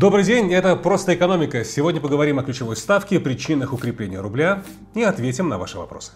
Добрый день, это «Просто экономика». Сегодня поговорим о ключевой ставке, причинах укрепления рубля и ответим на ваши вопросы.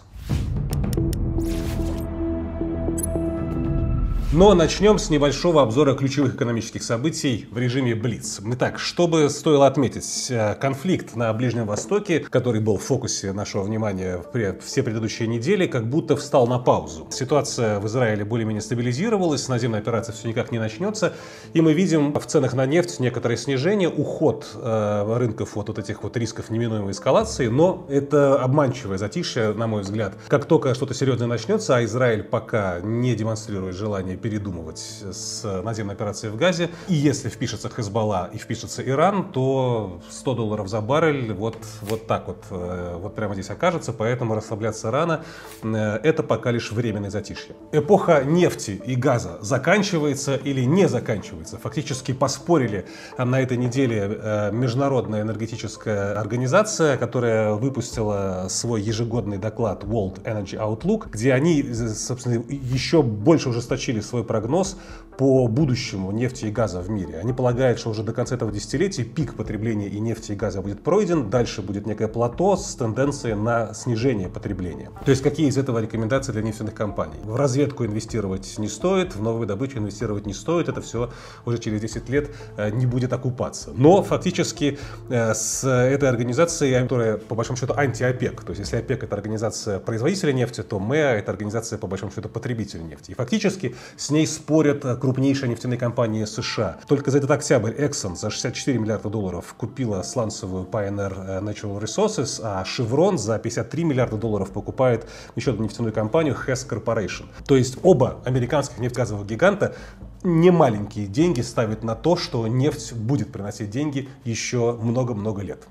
Но начнем с небольшого обзора ключевых экономических событий в режиме Блиц. Итак, что бы стоило отметить? Э, конфликт на Ближнем Востоке, который был в фокусе нашего внимания все предыдущие недели, как будто встал на паузу. Ситуация в Израиле более-менее стабилизировалась, наземная операция все никак не начнется, и мы видим в ценах на нефть некоторое снижение, уход э, рынков от вот этих вот рисков неминуемой эскалации, но это обманчивое затишье, на мой взгляд. Как только что-то серьезное начнется, а Израиль пока не демонстрирует желание передумывать с наземной операцией в Газе. И если впишется Хезбалла и впишется Иран, то 100 долларов за баррель вот, вот так вот, э, вот прямо здесь окажется, поэтому расслабляться рано. Э, это пока лишь временное затишье. Эпоха нефти и газа заканчивается или не заканчивается. Фактически поспорили на этой неделе э, Международная энергетическая организация, которая выпустила свой ежегодный доклад World Energy Outlook, где они, собственно, еще больше ужесточили свой свой прогноз по будущему нефти и газа в мире. Они полагают, что уже до конца этого десятилетия пик потребления и нефти и газа будет пройден, дальше будет некое плато с тенденцией на снижение потребления. То есть какие из этого рекомендации для нефтяных компаний? В разведку инвестировать не стоит, в новую добычу инвестировать не стоит, это все уже через 10 лет э, не будет окупаться. Но фактически э, с этой организацией, которая по большому счету анти-ОПЕК, то есть если ОПЕК это организация производителя нефти, то МЭА это организация по большому счету потребителя нефти. И фактически с ней спорят крупнейшие нефтяные компании США. Только за этот октябрь Exxon за 64 миллиарда долларов купила сланцевую Pioneer э, Natural Resources, а Chevron за 53 миллиарда долларов покупает еще одну нефтяную компанию Hess Corporation. То есть оба американских нефтегазовых гиганта не маленькие деньги ставят на то, что нефть будет приносить деньги еще много-много лет.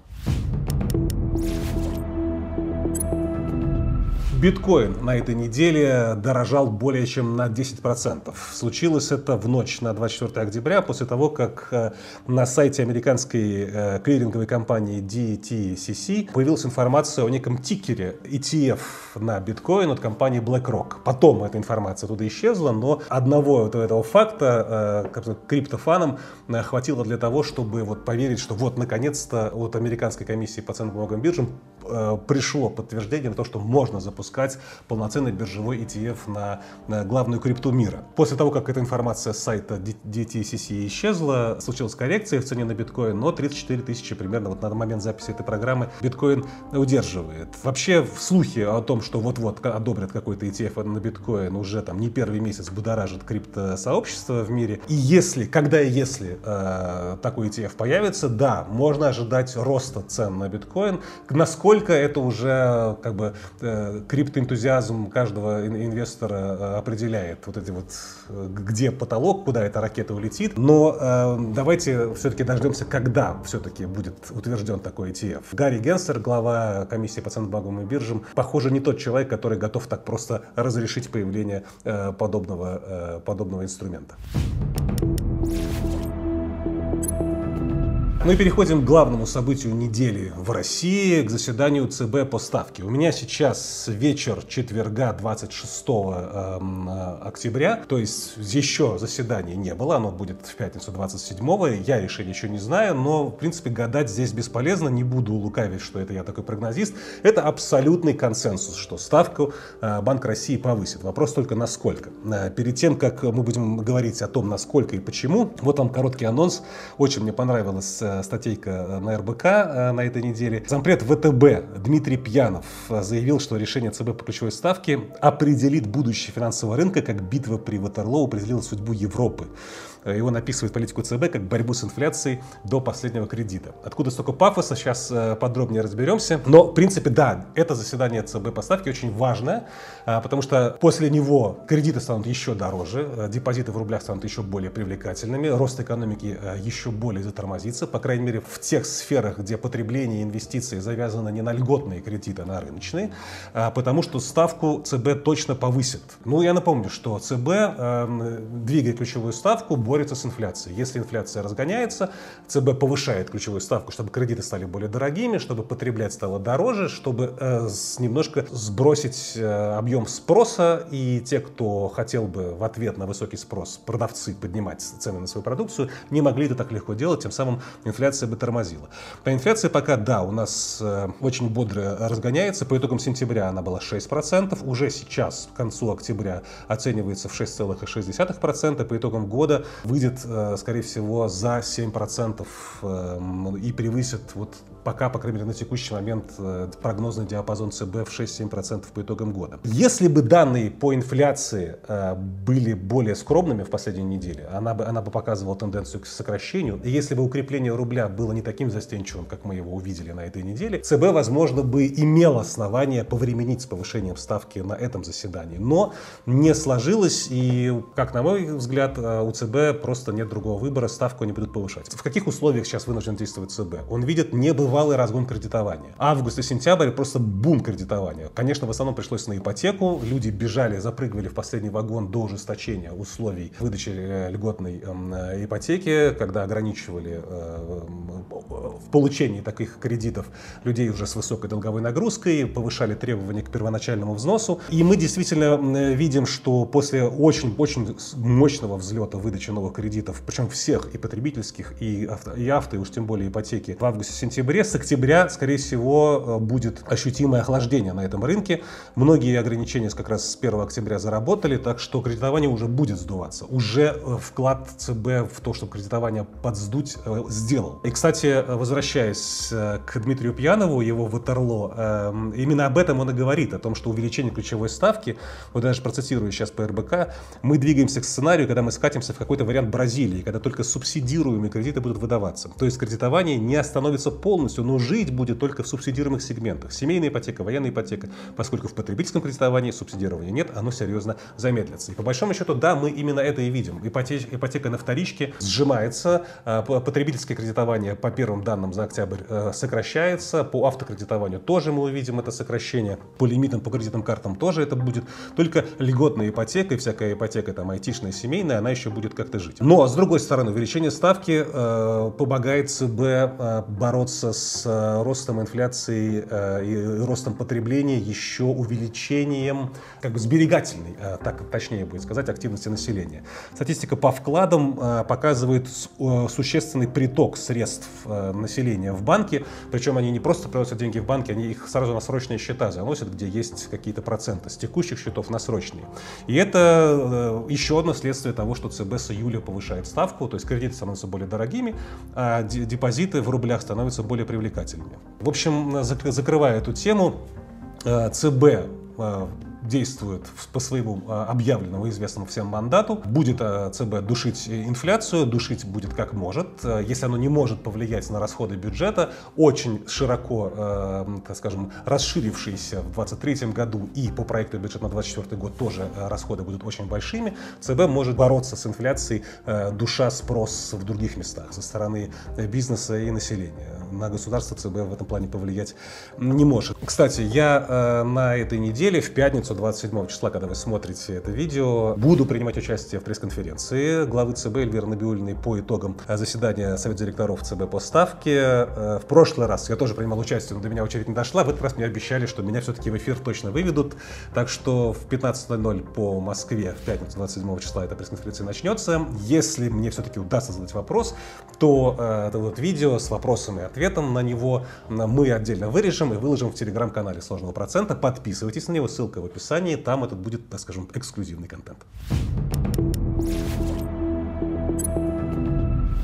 Биткоин на этой неделе дорожал более чем на 10%. Случилось это в ночь на 24 октября, после того, как э, на сайте американской э, клиринговой компании DTCC появилась информация о неком тикере ETF на биткоин от компании BlackRock. Потом эта информация туда исчезла, но одного вот этого факта э, криптофанам хватило для того, чтобы вот поверить, что вот наконец-то от американской комиссии по ценным бумагам биржам пришло подтверждение на то, что можно запускать запускать полноценный биржевой ETF на, на главную крипту мира. После того, как эта информация с сайта DTCC исчезла, случилась коррекция в цене на биткоин, но 34 тысячи примерно вот на момент записи этой программы биткоин удерживает. Вообще слухи о том, что вот-вот одобрят какой-то ETF на биткоин уже там не первый месяц будоражит криптосообщество в мире. И если, когда и если э, такой ETF появится, да, можно ожидать роста цен на биткоин. Насколько это уже как бы э, криптоэнтузиазм каждого инвестора э, определяет вот эти вот, э, где потолок, куда эта ракета улетит. Но э, давайте все-таки дождемся, когда все-таки будет утвержден такой ETF. Гарри Генсер, глава комиссии по ценным биржам, похоже, не тот человек, который готов так просто разрешить появление э, подобного, э, подобного инструмента. Мы переходим к главному событию недели в России, к заседанию ЦБ по ставке. У меня сейчас вечер четверга 26 эм, э, октября, то есть еще заседания не было, оно будет в пятницу 27 я решение еще не знаю, но в принципе гадать здесь бесполезно, не буду лукавить, что это я такой прогнозист. Это абсолютный консенсус, что ставку э, Банк России повысит. Вопрос только насколько. Э, перед тем, как мы будем говорить о том, насколько и почему, вот вам короткий анонс. Очень мне понравилось статейка э, на РБК э, на этой неделе. Зампред ВТБ Дмитрий Пьянов э, заявил, что решение ЦБ по ключевой ставке определит будущее финансового рынка, как битва при Ватерлоу определила судьбу Европы. Э, его описывает политику ЦБ как борьбу с инфляцией до последнего кредита. Откуда столько пафоса, сейчас э, подробнее разберемся. Но, в принципе, да, это заседание ЦБ по ставке очень важное, э, потому что после него кредиты станут еще дороже, депозиты в рублях станут еще более привлекательными, рост экономики еще более затормозится, по крайней мере, в тех сферах, где потребление и инвестиции завязаны не на льготные кредиты, а на рыночные, потому что ставку ЦБ точно повысит. Ну, я напомню, что ЦБ, двигая ключевую ставку, борется с инфляцией. Если инфляция разгоняется, ЦБ повышает ключевую ставку, чтобы кредиты стали более дорогими, чтобы потреблять стало дороже, чтобы э, с, немножко сбросить э, объем спроса, и те, кто хотел бы в ответ на высокий спрос продавцы поднимать цены на свою продукцию, не могли это так легко делать, тем самым инфляция бы тормозила. По инфляции пока, да, у нас э, очень бодро разгоняется, по итогам сентября она была 6%, уже сейчас, к концу октября, оценивается в 6,6%, по итогам года выйдет, э, скорее всего, за 7% э, и превысит вот пока, по крайней мере, на текущий момент э, прогнозный диапазон ЦБ в 6-7% по итогам года. Если бы данные по инфляции э, были более скромными в последней неделе, она бы, она бы показывала тенденцию к сокращению. И если бы укрепление рубля было не таким застенчивым, как мы его увидели на этой неделе, ЦБ, возможно, бы имел основание повременить с повышением ставки на этом заседании. Но не сложилось, и, как на мой взгляд, э, у ЦБ просто нет другого выбора, ставку они будут повышать. В каких условиях сейчас вынужден действовать ЦБ? Он видит небывалые небывалый разгон кредитования. Август и сентябрь просто бум кредитования. Конечно, в основном пришлось на ипотеку. Люди бежали, запрыгивали в последний вагон до ужесточения условий выдачи э, льготной эм, э, ипотеки, когда ограничивали э, в получении таких кредитов людей уже с высокой долговой нагрузкой, повышали требования к первоначальному взносу. И мы действительно видим, что после очень-очень мощного взлета выдачи новых кредитов, причем всех и потребительских, и авто, и авто, и уж тем более ипотеки, в августе-сентябре с октября, скорее всего, э, будет ощутимое охлаждение на этом рынке. Многие ограничения как раз с 1 октября заработали, так что кредитование уже будет сдуваться. Уже э, вклад ЦБ в то, чтобы кредитование подсдуть, э, сделал. И, кстати, возвращаясь к Дмитрию Пьянову, его Ватерло, эм, именно об этом он и говорит, о том, что увеличение ключевой ставки, вот даже процитирую сейчас по РБК, мы двигаемся к сценарию, когда мы скатимся в какой-то вариант Бразилии, когда только субсидируемые кредиты будут выдаваться. То есть кредитование не остановится полностью, полностью, но жить будет только в субсидируемых сегментах. Семейная ипотека, военная ипотека, поскольку в потребительском кредитовании субсидирования нет, оно серьезно замедлится. И по большому счету, да, мы именно это и видим. Ипотека, ипотека на вторичке сжимается, а, потребительское кредитование по первым данным за октябрь э, сокращается, по автокредитованию тоже мы увидим это сокращение, по лимитам по кредитным картам тоже это будет. Только льготная ипотека и всякая ипотека там айтишная, семейная, она еще будет как-то жить. Но, с другой стороны, увеличение ставки э, помогает ЦБ э, бороться с с э, ростом инфляции э, и ростом потребления еще увеличением как бы сберегательной, э, так точнее будет сказать, активности населения. Статистика по вкладам показывает существенный приток средств населения в банки, причем они не просто приносят деньги в банки, они их сразу на срочные счета заносят, где есть какие-то проценты с текущих счетов на срочные. И это еще одно следствие того, что ЦБ с июля повышает ставку, то есть кредиты становятся более дорогими, а депозиты в рублях становятся более привлекательными. В общем, закрывая эту тему, э, ЦБ э, действует по своему а, объявленному известному всем мандату. Будет а, ЦБ душить инфляцию, душить будет как может. А, если оно не может повлиять на расходы бюджета, очень широко, так скажем, расширившиеся в 2023 году и по проекту бюджета на 2024 год тоже расходы будут очень большими, ЦБ может бороться с инфляцией, душа спрос в других местах со стороны бизнеса и населения. На государство ЦБ в этом плане повлиять не может. Кстати, я на этой неделе в пятницу 27 числа, когда вы смотрите это видео, буду принимать участие в пресс-конференции главы ЦБ Эльвиры Набиулиной по итогам э, заседания Совета директоров ЦБ по ставке. Э, в прошлый раз я тоже принимал участие, но до меня очередь не дошла. В этот раз мне обещали, что меня все-таки в эфир точно выведут. Так что в 15.00 по Москве в пятницу 27 числа эта пресс-конференция начнется. Если мне все-таки удастся задать вопрос, то э, это вот видео с вопросом и ответом на него мы отдельно вырежем и выложим в телеграм-канале сложного процента. Подписывайтесь на него, ссылка в описании описании, там этот будет, так скажем, эксклюзивный контент.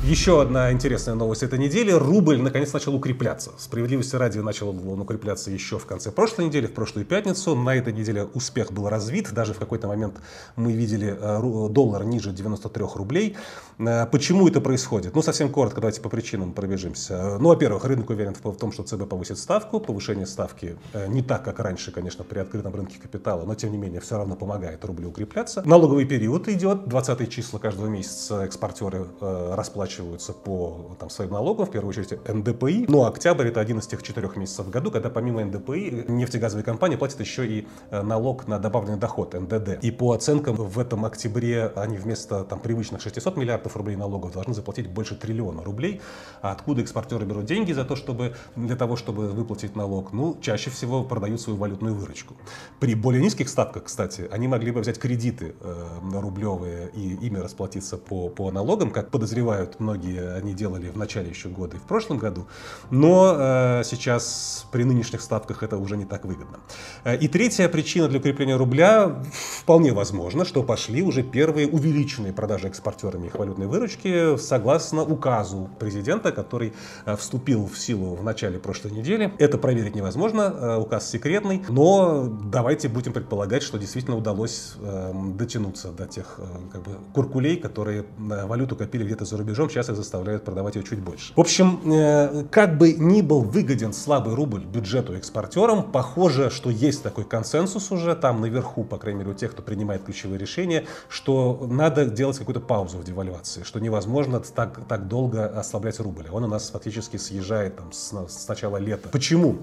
Еще одна интересная новость этой недели. Рубль наконец начал укрепляться. Справедливости ради начал он укрепляться еще в конце прошлой недели, в прошлую пятницу. На этой неделе успех был развит. Даже в какой-то момент мы видели э, доллар ниже 93 рублей. Э, почему это происходит? Ну, совсем коротко, давайте по причинам пробежимся. Ну, во-первых, рынок уверен в том, что ЦБ повысит ставку. Повышение ставки э, не так, как раньше, конечно, при открытом рынке капитала, но тем не менее все равно помогает рублю укрепляться. Налоговый период идет. 20 числа каждого месяца экспортеры расплачиваются расплачиваются по там, своим налогам, в первую очередь НДПИ. Но октябрь это один из тех четырех месяцев в году, когда помимо НДПИ нефтегазовые компании платят еще и э, налог на добавленный доход, НДД. И по оценкам в этом октябре они вместо там, привычных 600 миллиардов рублей налогов должны заплатить больше триллиона рублей. А откуда экспортеры берут деньги за то, чтобы, для того, чтобы выплатить налог? Ну, чаще всего продают свою валютную выручку. При более низких ставках, кстати, они могли бы взять кредиты э, рублевые и ими расплатиться по, по налогам, как подозревают многие, они делали в начале еще года и в прошлом году. Но э, сейчас при нынешних ставках это уже не так выгодно. Э, и третья причина для укрепления рубля вполне возможно, что пошли уже первые увеличенные продажи экспортерами их валютной выручки согласно указу президента, который э, вступил в силу в начале прошлой недели. Это проверить невозможно, э, указ секретный, но давайте будем предполагать, что действительно удалось эм, дотянуться до тех как бы, куркулей, которые валюту копили где-то за рубежом, сейчас их заставляют продавать ее чуть больше. В общем, как бы ни был выгоден слабый рубль бюджету экспортерам, похоже, что есть такой консенсус уже там наверху, по крайней мере, у тех, кто принимает ключевые решения, что надо делать какую-то паузу в девальвации, что невозможно так, так долго ослаблять рубль. Он у нас фактически съезжает там, с, с начала лета. Почему?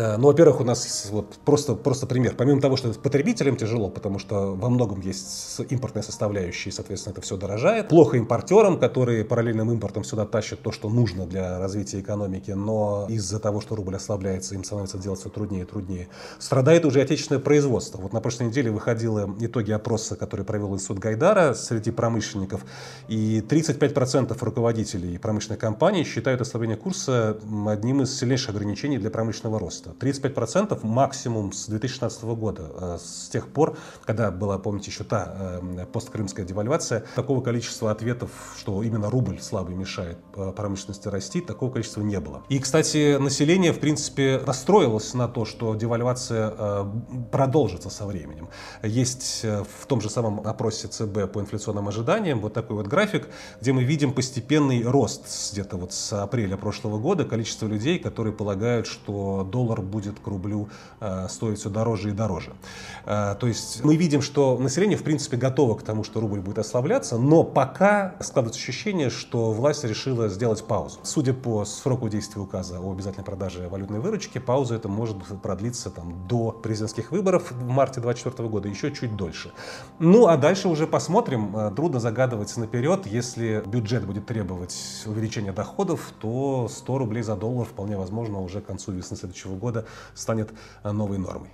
Э, ну, во-первых, у нас вот просто, просто пример. Помимо того, что потребителям тяжело, потому что во многом есть импортные составляющие, соответственно, это все дорожает. Плохо импортерам, которые параллельным импортом сюда тащат то, что нужно для развития экономики, но из-за того, что рубль ослабляется, им становится делать все труднее и труднее. Страдает уже отечественное производство. Вот на прошлой неделе выходили итоги опроса, который провел Институт Гайдара среди промышленников, и 35% руководителей промышленных компаний считают ослабление курса одним из сильнейших ограничений для промышленного роста роста. 35% максимум с 2016 года, э, с тех пор, когда была, помните, еще та э, посткрымская девальвация, такого количества ответов, что именно рубль слабый мешает э, промышленности расти, такого количества не было. И, кстати, население, в принципе, настроилось на то, что девальвация продолжится со временем. Есть в том же самом опросе ЦБ по инфляционным ожиданиям вот такой вот график, где мы видим постепенный рост где-то вот с апреля прошлого года количества людей, которые полагают, что доллар доллар будет к рублю э, стоить все дороже и дороже. Э, то есть мы видим, что население в принципе готово к тому, что рубль будет ослабляться, но пока складывается ощущение, что власть решила сделать паузу. Судя по сроку действия указа о обязательной продаже валютной выручки, пауза это может продлиться там, до президентских выборов в марте 2024 года, еще чуть дольше. Ну а дальше уже посмотрим. Э, трудно загадывать наперед. Если бюджет будет требовать увеличения доходов, то 100 рублей за доллар вполне возможно уже к концу весны следующего года станет э, новой нормой.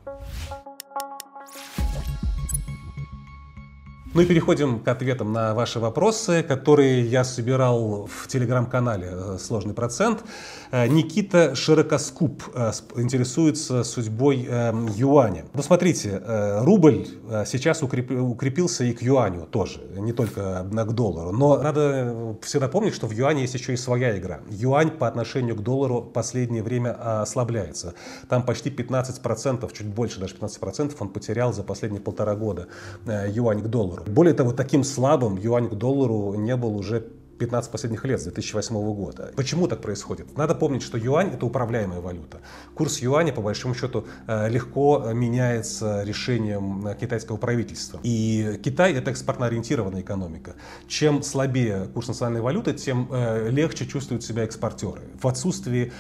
Ну и переходим к ответам на ваши вопросы, которые я собирал в телеграм-канале э, «Сложный процент». Э, Никита Широкоскуп э, интересуется судьбой юаня. Ну смотрите, рубль сейчас укрепился и к юаню тоже, не только к доллару. Но надо всегда помнить, что в юане есть еще и своя игра. Юань по отношению к доллару в последнее время ослабляется. Там почти 15%, чуть больше даже 15% он потерял за последние полтора года юань к доллару. Более того, таким слабым юань к доллару не был уже 15 последних лет, с 2008 года. Почему так происходит? Надо помнить, что юань – это управляемая валюта. Курс юаня, по большому счету, э, легко меняется решением э, китайского правительства. И Китай – это экспортно-ориентированная экономика. Чем слабее курс национальной валюты, тем э, легче чувствуют себя экспортеры. В отсутствии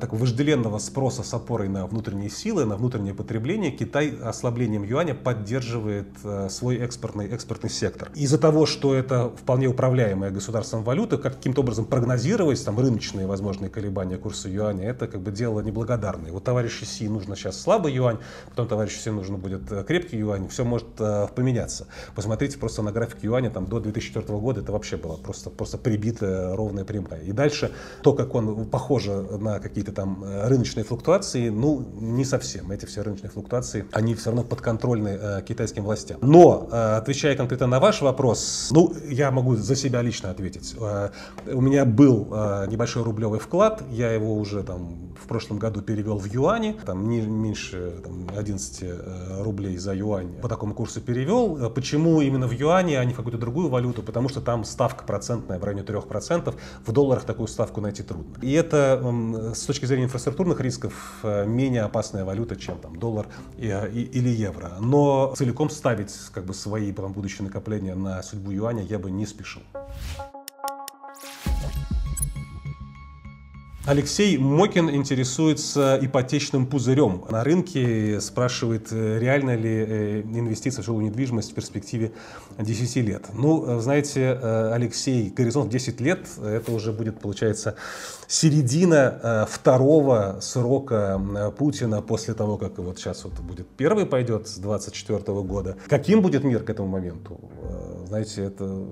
такого вожделенного спроса с опорой на внутренние силы, на внутреннее потребление, Китай ослаблением юаня поддерживает свой экспортный, экспортный сектор. Из-за того, что это вполне управляемое государством там валюты, каким-то образом прогнозировать там рыночные возможные колебания курса юаня, это как бы дело неблагодарное. Вот товарищу Си нужно сейчас слабый юань, потом товарищу Си нужно будет э, крепкий юань, все может э, поменяться. Посмотрите просто на график юаня там до 2004 года, это вообще было просто, просто прибитая ровная прямая. И дальше то, как он похоже на какие-то там э, рыночные флуктуации, ну, не совсем. Эти все рыночные флуктуации, они все равно подконтрольны э, китайским властям. Но, э, отвечая конкретно на ваш вопрос, ну, я могу за себя лично ответить есть э, у меня был э, небольшой рублевый вклад, я его уже там в прошлом году перевел в юани, там не меньше там, 11 э, рублей за юань по такому курсу перевел. Почему именно в юане, а не в какую-то другую валюту? Потому что там ставка процентная в районе 3%, в долларах такую ставку найти трудно. И это с точки зрения инфраструктурных рисков менее опасная валюта, чем там доллар или евро. Но целиком ставить как бы свои там, будущие накопления на судьбу юаня я бы не спешил. Алексей Мокин интересуется ипотечным пузырем. На рынке спрашивает, э, реально ли э, инвестиция в жилую недвижимость в перспективе 10 лет. Ну, э, знаете, Алексей, горизонт 10 лет, это уже будет, получается, середина второго срока Путина после того, как вот сейчас вот будет первый пойдет с 24 года. Каким будет мир к этому моменту? Знаете, это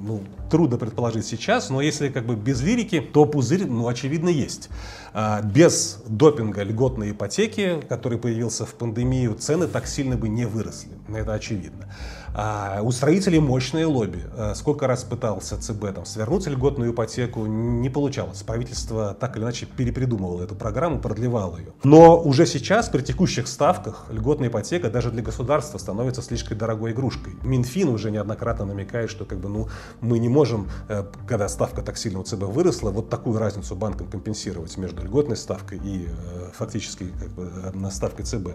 ну, трудно предположить сейчас, но если как бы без лирики, то пузырь, ну, очевидно, есть. А, без допинга льготной ипотеки, который появился в пандемию, цены так сильно бы не выросли. Это очевидно. А у строителей мощное лобби. А сколько раз пытался ЦБ там, свернуть льготную ипотеку, не получалось. Правительство так или иначе перепридумывало эту программу, продлевало ее. Но уже сейчас при текущих ставках льготная ипотека даже для государства становится слишком дорогой игрушкой. Минфин уже неоднократно намекает, что как бы, ну, мы не можем, э, когда ставка так сильно у ЦБ выросла, вот такую разницу банкам компенсировать между льготной ставкой и э, фактически как бы, ставкой ЦБ.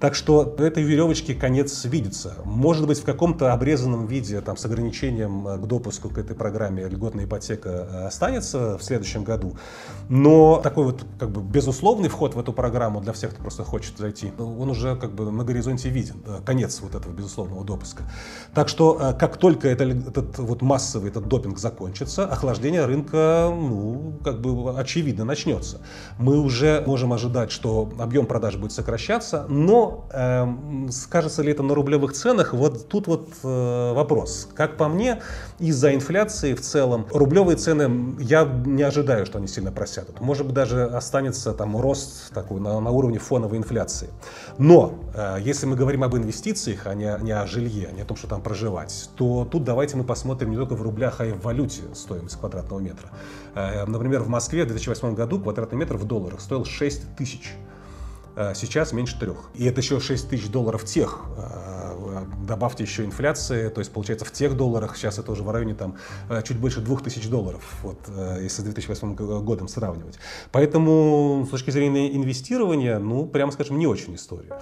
Так что этой веревочке конец видится. Может быть, в каком-то обрезанном виде, там, с ограничением э, к допуску к этой программе льготная ипотека останется в следующем году. Но такой вот как бы безусловный вход в эту программу для всех, кто просто хочет зайти, он уже как бы на горизонте виден. Конец вот этого безусловного допуска. Так что как только это, этот вот массовый этот допинг закончится, охлаждение рынка, ну, как бы очевидно начнется мы уже можем ожидать, что объем продаж будет сокращаться, но э, скажется ли это на рублевых ценах, вот тут вот э, вопрос. Как по мне, из-за инфляции в целом рублевые цены, я не ожидаю, что они сильно просядут. Может быть, даже останется там рост такой на, на уровне фоновой инфляции. Но э, если мы говорим об инвестициях, а не, не о жилье, а не о том, что там проживать, то тут давайте мы посмотрим не только в рублях, а и в валюте стоимость квадратного метра. Э, например, в Москве в 2008 году квадратный метр в долларах стоил 6 тысяч. Э, сейчас меньше трех. И это еще 6 тысяч долларов тех. Э, добавьте еще инфляции, то есть получается в тех долларах сейчас это уже в районе там чуть больше 2000 долларов, вот, если с 2008 годом сравнивать. Поэтому с точки зрения инвестирования, ну, прямо скажем, не очень история.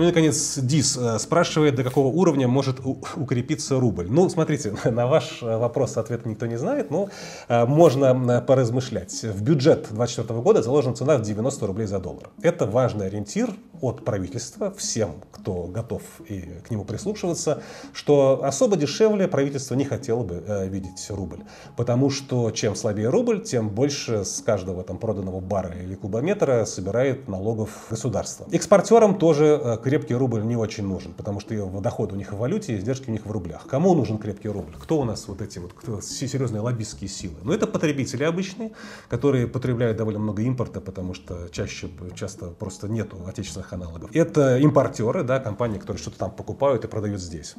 Ну и, наконец, Дис э, спрашивает, до какого уровня может укрепиться рубль. Ну, смотрите, на ваш э, вопрос ответ никто не знает, но э, можно поразмышлять. В бюджет 2024 года заложена цена в 90 рублей за доллар. Это важный ориентир от правительства всем, кто готов и к нему прислушиваться, что особо дешевле правительство не хотело бы видеть рубль. Потому что чем слабее рубль, тем больше с каждого там проданного бара или кубометра собирает налогов государство. Экспортерам тоже крепкий рубль не очень нужен, потому что доход у них в валюте, издержки у них в рублях. Кому нужен крепкий рубль? Кто у нас вот эти вот кто, серьезные лоббистские силы? Ну, это потребители обычные, которые потребляют довольно много импорта, потому что чаще, часто просто нету отечественных аналогов. Это импортеры, да, компании, которые что-то там покупают и продают здесь.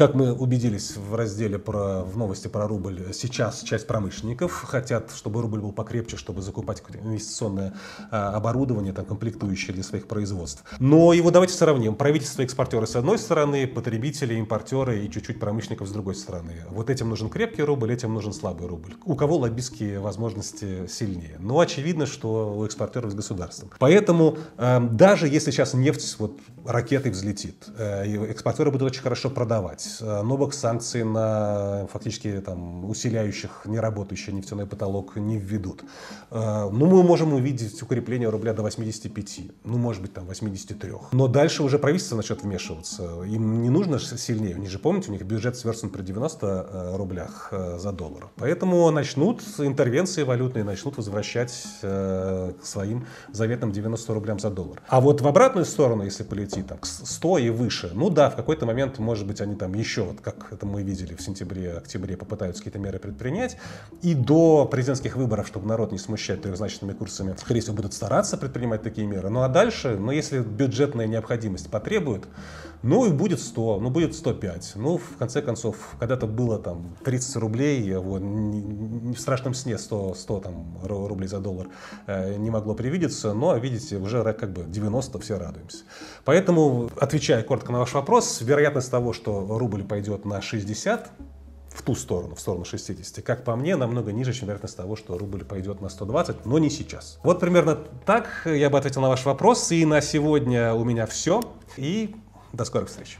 Как мы убедились в разделе про, в новости про рубль, сейчас часть промышленников хотят, чтобы рубль был покрепче, чтобы закупать инвестиционное а, оборудование, там, комплектующие для своих производств. Но его давайте сравним. Правительство, экспортеры с одной стороны, потребители, импортеры и чуть-чуть промышленников с другой стороны. Вот этим нужен крепкий рубль, этим нужен слабый рубль. У кого лоббистские возможности сильнее? Ну, очевидно, что у экспортеров с государством. Поэтому э, даже если сейчас нефть вот ракетой взлетит, э, экспортеры будут очень хорошо продавать, новых санкций на фактически там, усиляющих неработающий нефтяной потолок не введут. Э, ну, мы можем увидеть укрепление рубля до 85, ну, может быть, там 83. Но дальше уже правительство начнет вмешиваться. Им не нужно сильнее. Они же, помните, у них бюджет сверстан при 90 э, рублях за доллар. Поэтому начнут интервенции валютные, начнут возвращать к своим заветным 90 рублям за доллар. А вот в обратную сторону, если полетит, там, 100 и выше, ну да, в какой-то момент, может быть, они там там еще, вот как это мы видели в сентябре-октябре, попытаются какие-то меры предпринять. И до президентских выборов, чтобы народ не смущать трехзначными курсами, скорее всего, будут стараться предпринимать такие меры. Ну а дальше, ну если бюджетная необходимость потребует, ну и будет 100, ну будет 105. Ну, в конце концов, когда-то было там 30 рублей, вот, в страшном сне 100, 100 там, рублей за доллар э, не могло привидеться, но, видите, уже как бы 90 все радуемся. Поэтому, отвечая коротко на ваш вопрос, вероятность того, что рубль пойдет на 60, в ту сторону, в сторону 60, как по мне, намного ниже, чем вероятность того, что рубль пойдет на 120, но не сейчас. Вот примерно так я бы ответил на ваш вопрос. И на сегодня у меня все. И до скорых встреч.